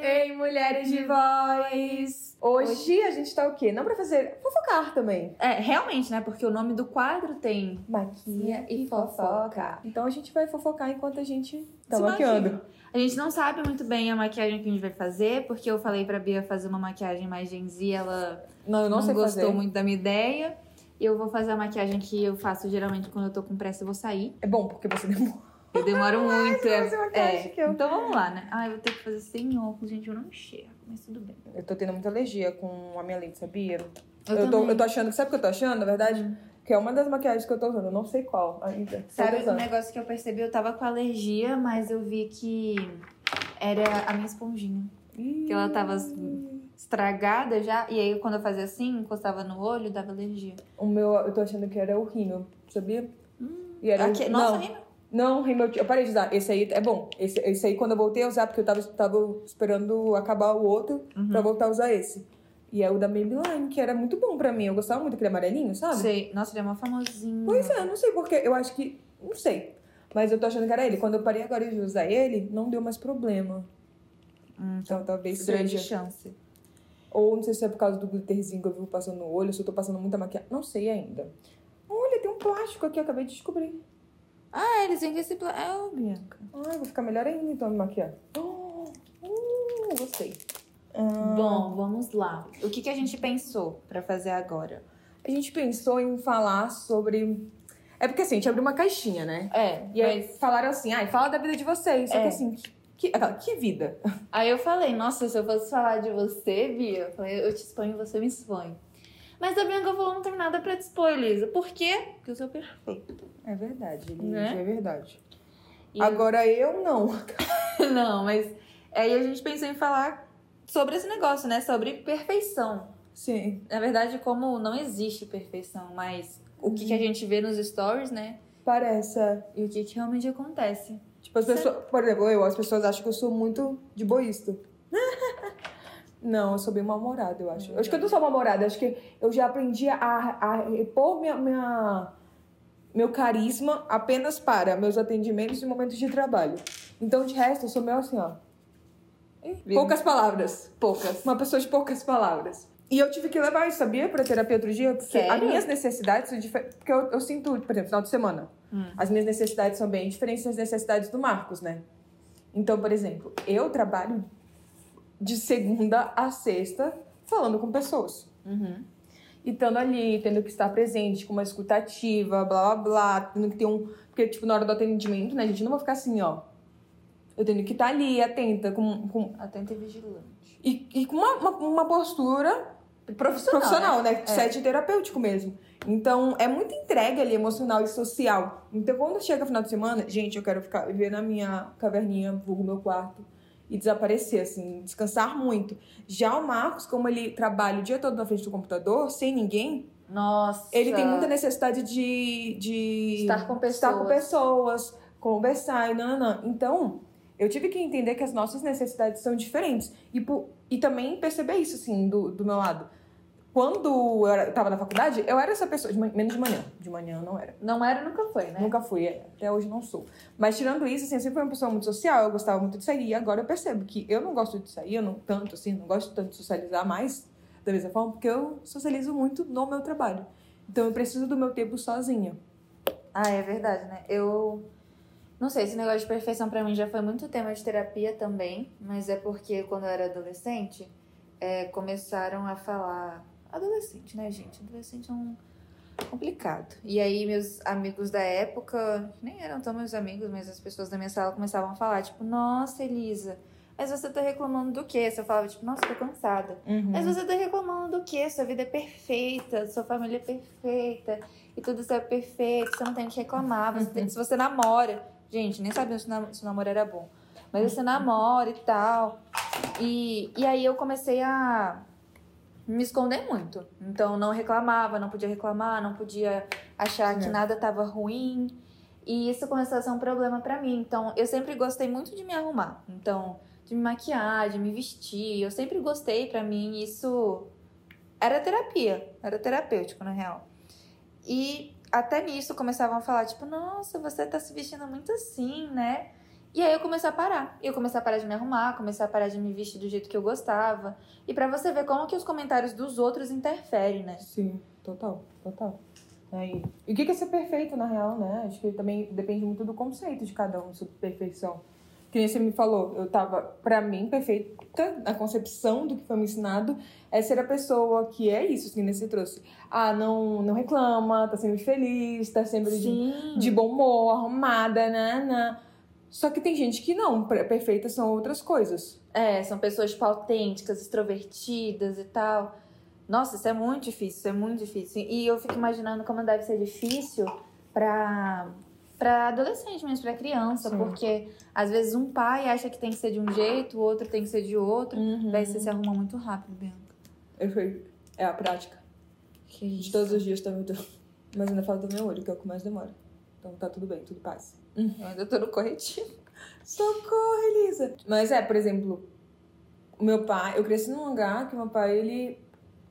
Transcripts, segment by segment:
Ei, mulheres de voz! Hoje a gente tá o quê? Não pra fazer fofocar também. É, realmente, né? Porque o nome do quadro tem Maquia e fofoca. Então a gente vai fofocar enquanto a gente tá Se maquiando. maquia. A gente não sabe muito bem a maquiagem que a gente vai fazer, porque eu falei pra Bia fazer uma maquiagem mais Gen Z, ela Não, eu não, não, sei gostou fazer. muito da minha ideia. E eu vou fazer a maquiagem que eu faço geralmente quando eu tô com pressa, eu vou sair. É bom, porque você demora. Eu demoro muito. vai é- é. eu- Então vamos lá, né? Ah, eu vou ter que fazer sem óculos, gente, eu não enxergo, mas tudo bem. Eu tô tendo muita alergia com a minha lente, sabia? Eu, tô, também. eu tô achando, sabe o que eu tô achando, na verdade? Que é uma das maquiagens que eu tô usando. Eu não sei qual ainda. Tô Sabe um negócio que eu percebi? Eu tava com alergia, mas eu vi que era a minha esponjinha. Que ela tava estragada já. E aí, quando eu fazia assim, encostava no olho, dava alergia. O meu, eu tô achando que era o rímel, sabia? E era o- Aqui, nossa, não, rímel? não, rímel, eu parei de usar. Esse aí é bom. Esse, esse aí, quando eu voltei a usar, porque eu tava, tava esperando acabar o outro Uhum. pra voltar a usar esse. E é o da Maybelline, que era muito bom pra mim. Eu gostava muito daquele amarelinho, sabe? Sei. Nossa, ele é mó famosinho. Pois é, não sei porquê. Eu acho que. Não sei. Mas eu tô achando que era ele. Quando eu parei agora de usar ele, não deu mais problema. Hum, Então talvez grande seja. chance. Ou não sei se é por causa do glitterzinho que eu vivo passando no olho, se eu tô passando muita maquiagem. Não sei ainda. Olha, tem um plástico aqui, eu acabei de descobrir. Ah, eles vêm com esse... pla- É, ô, Bianca. Ai, vou ficar melhor ainda então de maquiar. Oh, uh, gostei. Ah, Bom, vamos lá. O que, que a gente pensou pra fazer agora? a gente pensou em falar sobre. É porque assim, a gente abriu uma caixinha, né? É, E aí mas... falaram assim, ai, fala da vida de vocês. Só É. que assim, que, que, aquela, que vida? Aí eu falei, nossa, se eu fosse falar de você, Bia, eu, falei, eu te exponho, você me expõe. Mas a Bianca falou, não tem nada pra te expor, Elisa. Por quê? Porque eu sou perfeita. É verdade, Ligia, Né? é verdade. E- Agora eu não. Não, mas aí a gente pensou em falar sobre esse negócio, né? Sobre perfeição. Sim. Na verdade, como não existe perfeição, mas o que, que a gente vê nos stories, né? Parece. é. E o que, que realmente acontece. Tipo, as pessoas. Por exemplo, eu, as pessoas acham que eu sou muito de boísta. Não, eu sou bem mal-humorada, eu acho. Eu acho que eu não sou mal-humorada, acho que eu já aprendi a, a repor minha, minha- meu carisma apenas para meus atendimentos e momentos de trabalho. Então, de resto, eu sou meio assim, ó. Poucas palavras. Poucas. Uma pessoa de poucas palavras. E eu tive que levar isso, sabia? Pra terapia outro dia, porque Sério? as minhas necessidades são diferentes. Porque eu, eu sinto, por exemplo, final de semana, Hum. as minhas necessidades são bem diferentes das necessidades do Marcos, né? Então, por exemplo, eu trabalho de segunda a sexta falando com pessoas. Uhum. E estando ali, tendo que estar presente, com uma escutativa, blá blá blá, tendo que ter um. Porque, tipo, na hora do atendimento, né, a gente não vai ficar assim, ó. Eu tenho que estar ali, atenta, com, com, Atenta e vigilante. e, e com uma, uma, uma postura Profissional, profissional, né? É. Sete terapêutico mesmo. Então, é muita entrega ali, emocional e social. Então, quando chega final de semana, gente, eu quero ficar viver na minha caverninha, vulgo meu quarto, e desaparecer, assim, descansar muito. Já o Marcos, como ele trabalha o dia todo na frente do computador, sem ninguém, Nossa. ele tem muita necessidade de, de Estar com estar com pessoas. pessoas, conversar e não. Então, eu tive que entender que as nossas necessidades são diferentes. E, e também perceber isso, assim, do, do meu lado. Quando eu era- tava na faculdade, eu era essa pessoa, de menos de manhã. De manhã eu não era. Não era, nunca foi, né? Nunca fui, até hoje não sou. Mas tirando isso, assim, eu sempre fui uma pessoa muito social, eu gostava muito de sair. E agora eu percebo que eu não gosto de sair, eu não tanto, assim, não gosto tanto de socializar mais da mesma forma, porque eu socializo muito no meu trabalho. Então eu preciso do meu tempo sozinha. Ah, é verdade, né? Eu. Não sei, esse negócio de perfeição pra mim já foi muito tema de terapia também, mas é porque quando eu era adolescente, é, começaram a falar. Adolescente, né, gente? Adolescente é um. complicado. E aí, meus amigos da época, nem eram tão meus amigos, mas as pessoas da minha sala começavam a falar, tipo, nossa, Elisa, mas você tá reclamando do quê? Você falava, tipo, nossa, tô cansada. Mas você tá reclamando do quê? Sua vida é perfeita, sua família é perfeita, e tudo isso é perfeito, você não tem o que reclamar. Você tem- se você namora, gente, nem sabia se nam- se o namoro era bom, mas você namora e tal. E, e aí eu comecei a me esconder muito. Então não reclamava, não podia reclamar, não podia achar que Sim. nada tava ruim. E isso começou a ser um problema pra mim. Então eu sempre gostei muito de me arrumar. Então, de me maquiar, de me vestir, eu sempre gostei pra mim, isso era terapia, era terapêutico na real. E até nisso começavam a falar, tipo, nossa, você tá se vestindo muito assim, né? E aí eu comecei a parar. Eu comecei a parar de me arrumar, comecei a parar de me vestir do jeito que eu gostava. E pra você ver como que os comentários dos outros interferem, né? Sim, total, total. Aí. E o que que é ser perfeito, na real, né? Acho que também depende muito do conceito de cada um sobre perfeição. Que você me falou, eu tava, pra mim, perfeita, a concepção do que foi me ensinado é ser a pessoa que é isso, que você trouxe. Ah, não, não reclama, tá sempre feliz, tá sempre de, de bom humor, arrumada, né, né. Só que tem gente que não, per- perfeitas são outras coisas. É, são pessoas tipo, autênticas, extrovertidas e tal. Nossa, isso é muito difícil, isso é muito difícil. E eu fico imaginando como deve ser difícil pra, pra adolescente mesmo, pra criança. Sim. Porque às vezes um pai acha que tem que ser de um jeito, o outro tem que ser de outro. Uhum. Daí você se arruma muito rápido, Bianca. Perfeito. É a prática. Que De isso. todos os dias tá. Mas ainda falta o meu olho, que é o que mais demora. Então tá tudo bem, tudo paz. Eu ainda tô no corretivo. Socorro, Elisa! Mas é, por exemplo, o meu pai, eu cresci num lugar que meu pai, ele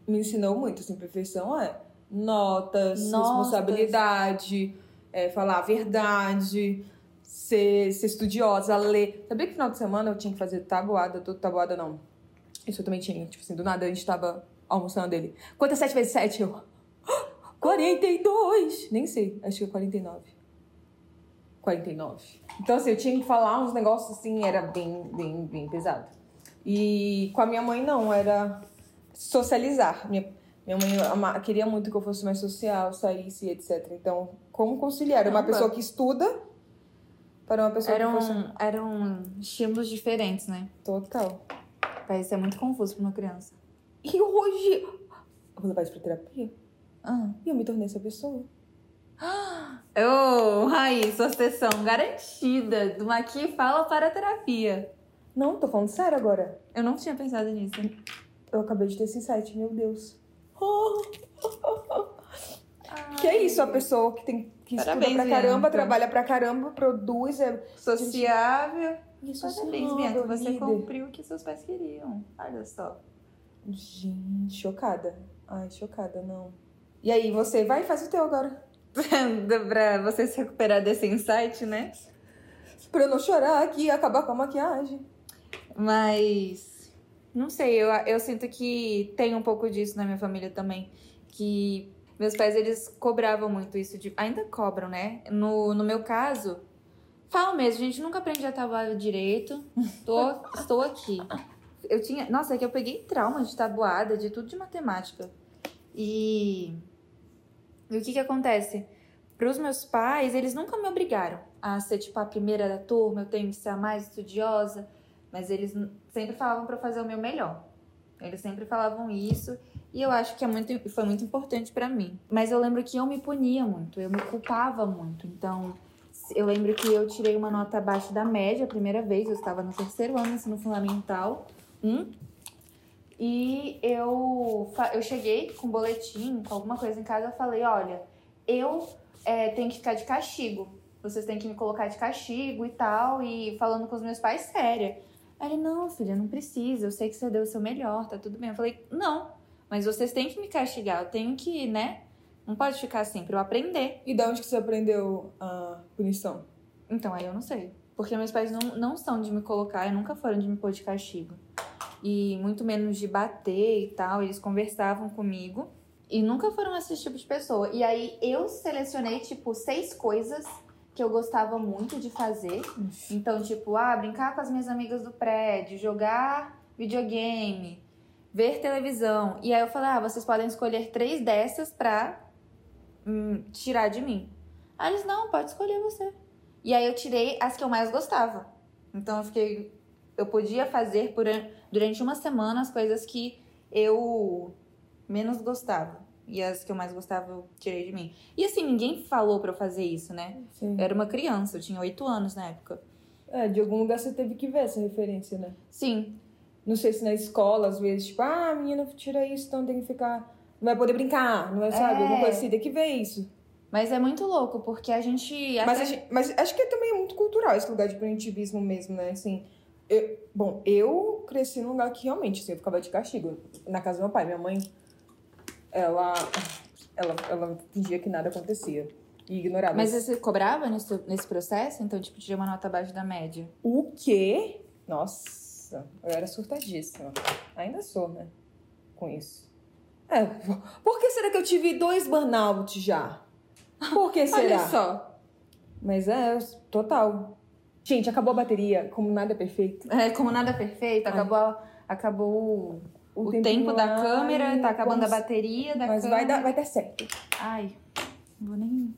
me ensinou muito, assim, perfeição é notas, Notas. responsabilidade, é, falar a verdade, ser, ser estudiosa, ler. Sabia que final de semana eu tinha que fazer tabuada, tudo tabuada não. Isso eu também tinha, tipo assim, do nada a gente tava almoçando ele. Quanto é 7 vezes 7? Eu, 42! Nem sei, acho que é 49. 49. Então, assim, eu tinha que falar uns negócios assim, era bem, bem, bem pesado. E com a minha mãe, não, era socializar. Minha, minha mãe ama- queria muito que eu fosse mais social, saísse, etc. Então, como conciliar? Uma Caramba. pessoa que estuda para uma pessoa Eram, que fosse... eram estímulos diferentes, né? Total. Parece ser muito confuso pra uma criança. E hoje... Eu vou levar isso pra terapia. Ah. E eu me tornei essa pessoa. Ô, Raí, sua sessão garantida do Maqui Fala para a Terapia. Não, tô falando sério agora. Eu não tinha pensado nisso. Eu acabei de ter esse insight, meu Deus. Que é isso, a pessoa que tem que Parabéns, estuda pra caramba, Bianca. trabalha pra caramba, produz. É... Sociável. Isso Parabéns, sim, Bianca. Você líder. cumpriu o que seus pais queriam. Olha só. Gente, chocada. Ai, chocada, não. E aí, você vai e faz o teu agora. pra você se recuperar desse insight, né? Pra eu não chorar aqui e acabar com a maquiagem. Mas. Não sei, eu, eu sinto que tem um pouco disso na minha família também. Que meus pais, eles cobravam muito isso de. Ainda cobram, né? No, no meu caso, falo mesmo, a gente nunca aprende a tabuada direito. Tô, estou aqui. Eu tinha. Nossa, é que eu peguei trauma de tabuada, de tudo de matemática. E. E o que que acontece? Para os meus pais, eles nunca me obrigaram a ser tipo a primeira da turma, eu tenho que ser a mais estudiosa, mas eles sempre falavam para fazer o meu melhor. Eles sempre falavam isso e eu acho que é muito, foi muito importante para mim. Mas eu lembro que eu me punia muito, eu me culpava muito. Então, eu lembro que eu tirei uma nota abaixo da média a primeira vez, eu estava no terceiro ano, ensino fundamental, um, e eu, eu cheguei com um boletim, com alguma coisa em casa, eu falei, olha, eu é, tenho que ficar de castigo. Vocês têm que me colocar de castigo e tal, e falando com os meus pais séria. Ele, não, filha, não precisa, eu sei que você deu o seu melhor, tá tudo bem. Eu falei, não, mas vocês têm que me castigar, eu tenho que, né? Não pode ficar assim, pra eu aprender. E da onde que você aprendeu a punição? Então, aí eu não sei. Porque meus pais não, não são de me colocar e nunca foram de me pôr de castigo. E muito menos de bater e tal. Eles conversavam comigo. E nunca foram esse tipo de pessoa. E aí eu selecionei, tipo, seis coisas que eu gostava muito de fazer. Então, tipo, ah, brincar com as minhas amigas do prédio, jogar videogame, ver televisão. E aí eu falei, ah, vocês podem escolher três dessas pra hum, tirar de mim. Aí eles, não, pode escolher você. E aí eu tirei as que eu mais gostava. Então eu fiquei. Eu podia fazer por, durante uma semana as coisas que eu menos gostava. E as que eu mais gostava eu tirei de mim. E assim, ninguém falou pra eu fazer isso, né? Sim. Eu era uma criança, eu tinha oito anos na época. É, de algum lugar você teve que ver essa referência, né? Sim, Não sei se na escola, às vezes, tipo, ah, menina, tira isso, então tem que ficar. Não vai poder brincar, não vai, sabe? É. Alguma coisa assim, tem que ver isso. mas é muito louco, porque a gente. Mas, até- gente- mas acho que é também muito cultural esse lugar de punitivismo mesmo, né? Assim, eu- bom, eu cresci num lugar que realmente, assim, eu ficava de castigo. Na casa do meu pai, minha mãe, ela... Ela, ela fingia que nada acontecia. E ignorava. Mas você cobrava nesse, nesse processo? Então, tipo, tirar uma nota abaixo da média? O quê? Nossa, eu era surtadíssima. Ainda sou, né? Com isso. É, por que será que eu tive dois burnout já? Por que será? Olha só. Mas é, total. Gente, acabou a bateria, como nada é perfeito. É, como nada é perfeito, acabou, acabou o, tempo, da lá câmera, tá acabando vamos- a bateria da Mas câmera. vai dar, vai dar certo. Ai, não vou nem...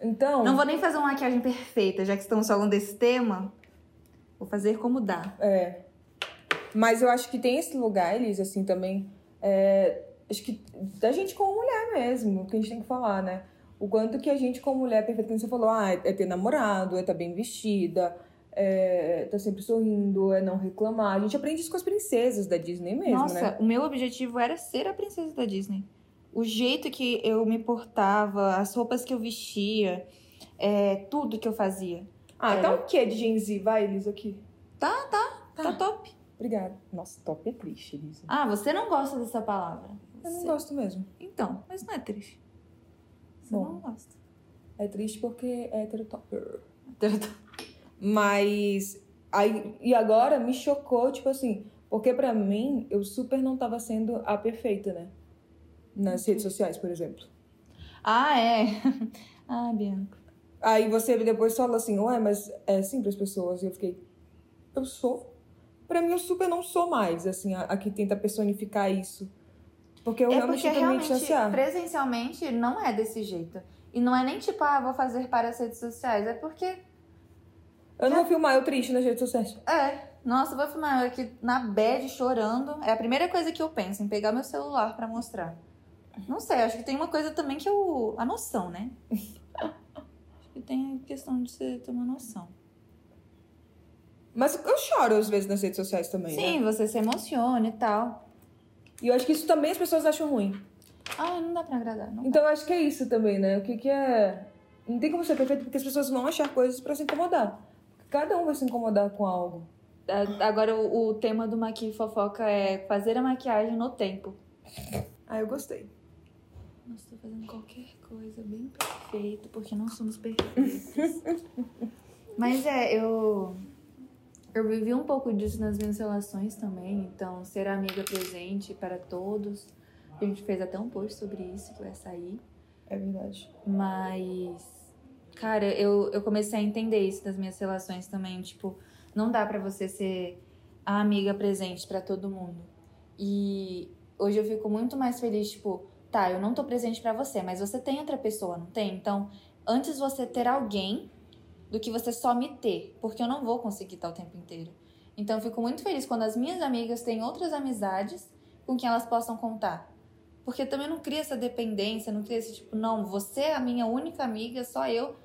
Então, Não vou nem fazer uma maquiagem perfeita, já que estamos falando desse tema. Vou fazer como dá. É. Mas eu acho que tem esse lugar, Elis, assim, também. é, acho que da gente como mulher mesmo, que a gente tem que falar, né? O quanto que a gente, como mulher, perfeita, como você falou, ah, é ter namorado, é estar bem vestida, é tá sempre sorrindo, é não reclamar. A gente aprende isso com as princesas da Disney mesmo, Nossa, né? o meu objetivo era ser a princesa da Disney. O jeito que eu me portava, as roupas que eu vestia, é, tudo que eu fazia. Ah, Era- tá o quê de Gen Z? Vai, Elis, aqui. Tá, tá, tá, top. Obrigada. Nossa, top é triste, Elisa. Ah, você não gosta dessa palavra. Eu não Você- gosto mesmo. Então, mas não é triste. Você Bom. não gosta. É triste porque é hétero topper. Mas aí e agora me chocou, tipo assim, porque pra mim eu super não tava sendo a perfeita, né? Nas redes sociais, por exemplo. Ah, é. ah, Bianca. Aí você depois fala assim, ué, mas é assim pras pessoas. E eu fiquei, eu sou? Pra mim eu super não sou mais, assim, a, a que tenta personificar isso. Porque eu é realmente porque realmente, distanciar. presencialmente, não é desse jeito. E não é nem tipo, ah, vou fazer para as redes sociais. É porque, Eu não vou filmar eu triste nas redes sociais. é, nossa, eu vou filmar eu aqui na bed chorando. É a primeira coisa que eu penso, em pegar meu celular pra mostrar. Não sei, acho que tem uma coisa também que eu... A noção, né? acho que tem a questão de você ter uma noção. Mas eu choro às vezes nas redes sociais também, né? Sim, você se emociona e tal. E eu acho que isso também as pessoas acham ruim. Ah, não dá pra agradar, não. Então eu acho que é isso também, né? O que, que é. Não tem como ser perfeito porque as pessoas vão achar coisas pra se incomodar. Cada um vai se incomodar com algo. Agora, o, o tema do Maqui Fofoca é fazer a maquiagem no tempo. Ah, eu gostei. Nós tô fazendo qualquer coisa bem perfeito, porque não somos perfeitos. Mas é, eu. Eu vivi um pouco disso nas minhas relações também. Então, ser amiga presente para todos. A gente fez até um post sobre isso que vai sair. É verdade. Mas, cara, eu, eu comecei a entender isso das minhas relações também. Tipo, não dá pra você ser a amiga presente pra todo mundo. E hoje eu fico muito mais feliz, tipo, tá, eu não tô presente pra você, mas você tem outra pessoa, não tem? Então, antes você ter alguém do que você só me ter, porque eu não vou conseguir estar o tempo inteiro. Então, eu fico muito feliz quando as minhas amigas têm outras amizades com quem elas possam contar. Porque também não cria essa dependência, não cria esse tipo, não, você é a minha única amiga, só eu.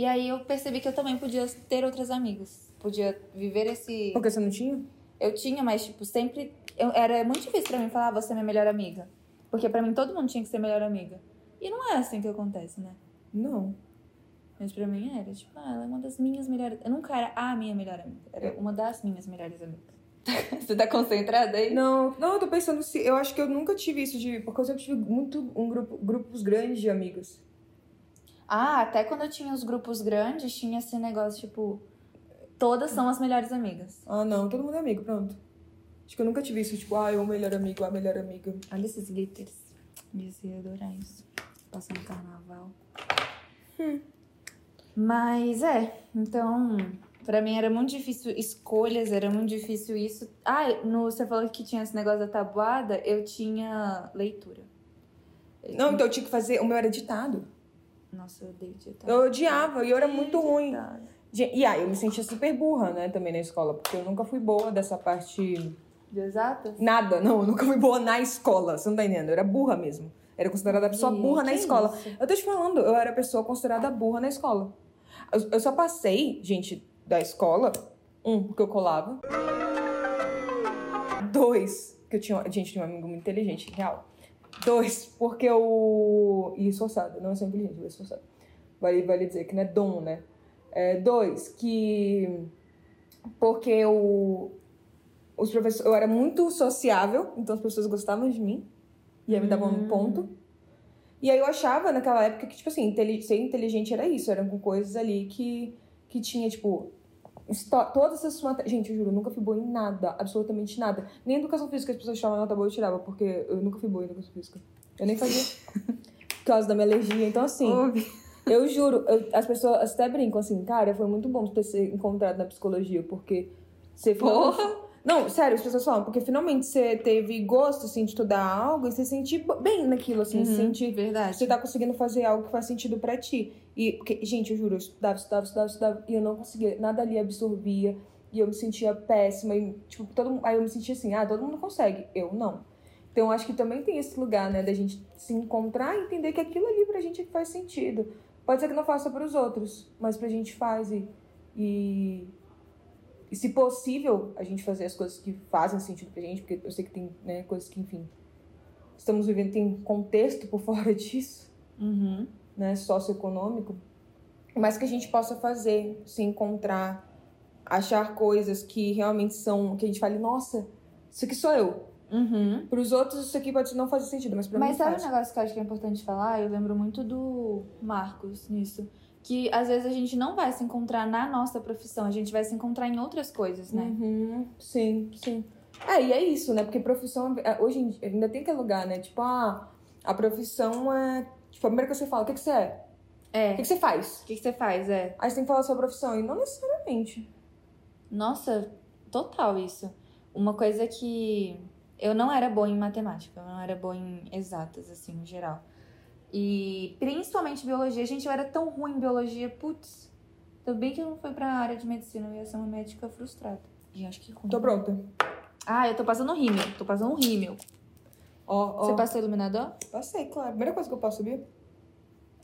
E aí eu percebi que eu também podia ter outras amigas. Podia viver esse. Porque você não tinha? Eu tinha, mas, tipo, sempre. Eu, era muito difícil pra mim falar, "Ah, você é minha melhor amiga. Porque pra mim todo mundo tinha que ser melhor amiga. E não é assim que acontece, né? Não. Mas pra mim era, tipo, ah, ela é uma das minhas melhores. Eu nunca era a minha melhor amiga. Era uma das minhas melhores amigas. Você tá concentrada aí? Não, não, eu tô pensando se. Eu acho que eu nunca tive isso de. Porque eu sempre tive muito um grupo, grupos grandes de amigas. Ah, até quando eu tinha os grupos grandes, tinha esse negócio, tipo, todas são as melhores amigas. Ah, não, todo mundo é amigo, pronto. Acho que eu nunca tive isso, tipo, ah, eu o melhor amigo, a melhor amiga. Olha esses glitters. Dizia adorar isso. Passando carnaval. Mas é, então, pra mim era muito difícil escolhas, era muito difícil isso. Ah, no, você falou que tinha esse negócio da tabuada, eu tinha leitura. Não, então eu tinha que fazer. O meu era ditado. Nossa, eu odeio. Eu odiava e eu era muito ruim. E aí, eu me sentia super burra, né, também na escola, porque eu nunca fui boa dessa parte. De exatas? Nada, não, eu nunca fui boa na escola, você não tá entendendo? Eu era burra mesmo. Era considerada a pessoa Ih, burra na escola. isso? Eu tô te falando, eu era a pessoa considerada burra na escola. Eu, eu só passei, gente, da escola, um, porque eu colava. Dois, que eu tinha. Gente, tinha um amigo muito inteligente, real. Dois, porque eu. E esforçado, não é só inteligente, eu esforçado. Vale, vale dizer que não é dom, né? É, dois, que. Porque eu. Os professores, eu era muito sociável, então as pessoas gostavam de mim. E aí me davam um Hum. ponto. E aí eu achava naquela época que, tipo assim, ser inteligente era isso, eram com coisas ali que, que tinha, tipo, todas essas matérias. Gente, eu juro, eu nunca fui boa em nada, absolutamente nada. Nem educação física as pessoas chamavam nota boa eu tirava, porque eu nunca fui boa em educação física. Eu nem fazia por causa da minha alergia. Então, assim, eu juro, eu- as pessoas até brincam assim, cara, foi muito bom ter se encontrado na psicologia, porque você Porra! Não, sério, as pessoas falam, porque finalmente você teve gosto, assim, de estudar algo e você sentir bem naquilo, assim, se sentir Verdade. você tá conseguindo fazer algo que faz sentido pra ti. E, porque, gente, eu juro, eu estudava, estudava, estudava, estudava, e eu não conseguia, nada ali absorvia, e eu me sentia péssima, e, tipo, todo aí eu me sentia assim, ah, todo mundo consegue, eu não. Então, acho que também tem esse lugar, né, da gente se encontrar e entender que aquilo ali pra gente é que faz sentido. Pode ser que não faça pros outros, mas pra gente faz, e, e, e se possível, a gente fazer as coisas que fazem sentido pra gente, porque eu sei que tem, né, coisas que, enfim, estamos vivendo, tem contexto por fora disso, Uhum. né, socioeconômico, mas que a gente possa fazer, se encontrar, achar coisas que realmente são, que a gente fale, nossa, isso aqui sou eu. Uhum. Para os outros isso aqui pode não fazer sentido, mas para mim Mas sabe faz. um negócio que eu acho que é importante falar? Eu lembro muito do Marcos nisso. Que às vezes a gente não vai se encontrar na nossa profissão, a gente vai se encontrar em outras coisas, né? Uhum, sim, sim. É, e é isso, né? Porque profissão, é, hoje em dia, ainda tem aquele lugar, né? Tipo, ah, a profissão é. Tipo, a primeira coisa que você fala, o que, que você é? É. O que, que você faz? O que, que você faz? É. Aí você tem que falar a sua profissão, e não necessariamente. Nossa, total isso. Uma coisa que eu não era boa em matemática, eu não era boa em exatas, assim, em geral. E principalmente biologia. Gente, eu era tão ruim em biologia, putz. Ainda bem que eu não fui pra área de medicina, eu ia ser uma médica frustrada. E acho que ruim. Tô pronta. Ah, eu tô passando rímel, tô passando rímel. Ó, ó. Você passou iluminador? Passei, claro. Primeira coisa que eu passo, sabia?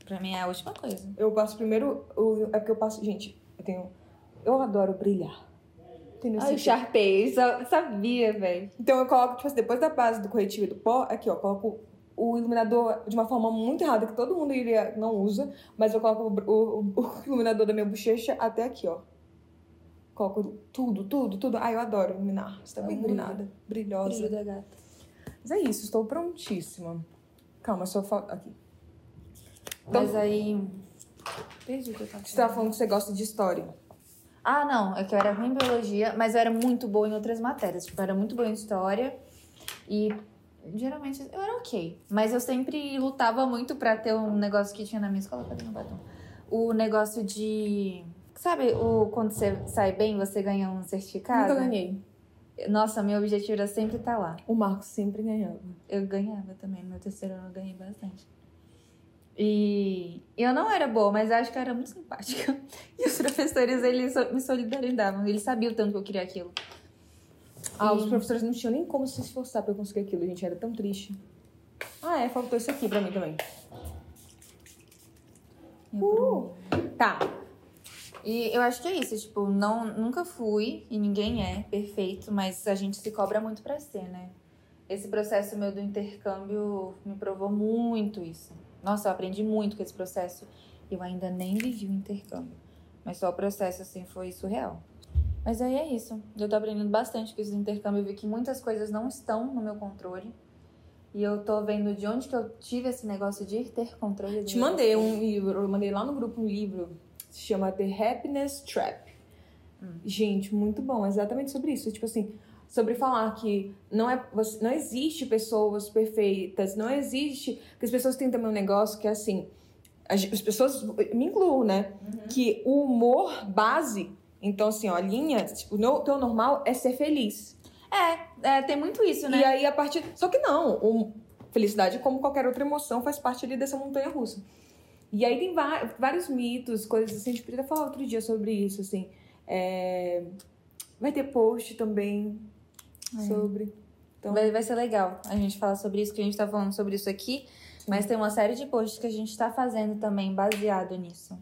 Pra mim é a última coisa. Eu passo primeiro. o- É porque eu passo. Gente, eu tenho. Eu adoro brilhar. Entendeu? Ai, o Assim, Sharpay, sa- sabia, velho. Então eu coloco, tipo assim, depois da base do corretivo e do pó, aqui, ó, coloco o iluminador de uma forma muito errada, que todo mundo iria, não usa, mas eu coloco o, o- o iluminador da minha bochecha até aqui, ó. Coloco tudo, tudo, tudo. Ai, eu adoro iluminar. Você tá bem iluminada, brilhosa. Brilho da gata. Mas é isso, estou prontíssima. Calma, só falta. Aqui. Então- Mas aí. Perdi o que eu tava Você tava falando que você gosta de história. Ah, não, é que eu era ruim em biologia, mas eu era muito boa em outras matérias. Tipo, eu era muito boa em história e geralmente eu era ok. Mas eu sempre lutava muito pra ter um negócio que tinha na minha escola. Cadê meu batom? O negócio de. Sabe, o, quando você sai bem, você ganha um certificado? Nunca ganhei. Nossa, meu objetivo era sempre estar lá. O Marcos sempre ganhava. Eu ganhava também, no meu terceiro ano eu ganhei bastante. E eu não era boa, mas acho que eu era muito simpática. E os professores, eles me solidarizavam, eles sabiam o tanto que eu queria aquilo. Ah, os professores não tinham nem como se esforçar pra eu conseguir aquilo, gente. Era tão triste. Ah, é, faltou isso aqui pra mim também. Uh, tá. E eu acho que é isso, tipo, não, nunca fui, e ninguém é perfeito, mas a gente se cobra muito pra ser, né? Esse processo meu do intercâmbio me provou muito isso. Nossa, eu aprendi muito com esse processo. Eu ainda nem vivi o intercâmbio. Mas só o processo, assim, foi surreal. Mas aí é isso. Eu tô aprendendo bastante com esse intercâmbio. Eu vi que muitas coisas não estão no meu controle. E eu tô vendo de onde que eu tive esse negócio de ter controle. Te mandei um livro, eu mandei lá no grupo um livro, se chama The Happiness Trap. Gente, muito bom, exatamente sobre isso. Tipo assim, sobre falar que não, é, você- não existe pessoas perfeitas, não existe. Porque as pessoas têm também um negócio que é assim. As, as pessoas, me incluo, né? Que o humor base, então assim, ó, linha, tipo, o teu normal é ser feliz. É, é, tem muito isso, né? E aí, a partir. Só que não, o- felicidade, como qualquer outra emoção, faz parte ali dessa montanha russa. E aí tem vários mitos, coisas assim. A gente podia falar outro dia sobre isso, assim. É, Vai ter post também sobre. Então, Vai, vai ser legal a gente falar sobre isso, que a gente tá falando sobre isso aqui. Mas tem uma série de posts que a gente tá fazendo também baseado nisso.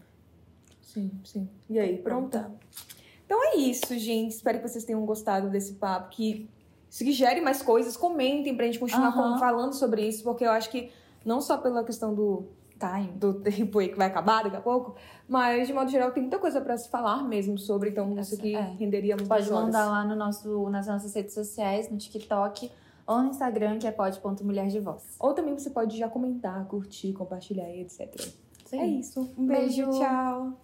Sim, sim. E aí, pronta? Então é isso, gente. Espero que vocês tenham gostado desse papo. Que sugere mais coisas, comentem pra gente continuar falando sobre isso, porque eu acho que não só pela questão do Time. do tempo aí que vai acabar daqui a pouco, mas de modo geral tem muita coisa pra se falar mesmo sobre, então isso aqui é. renderia muitas Pode horas. mandar lá no nosso, nas nossas redes sociais, no TikTok, ou no Instagram, que é pod.mulher de voz. Ou também você pode já comentar, curtir, compartilhar, etc. Sim. É isso. Um beijo, Beijo. tchau.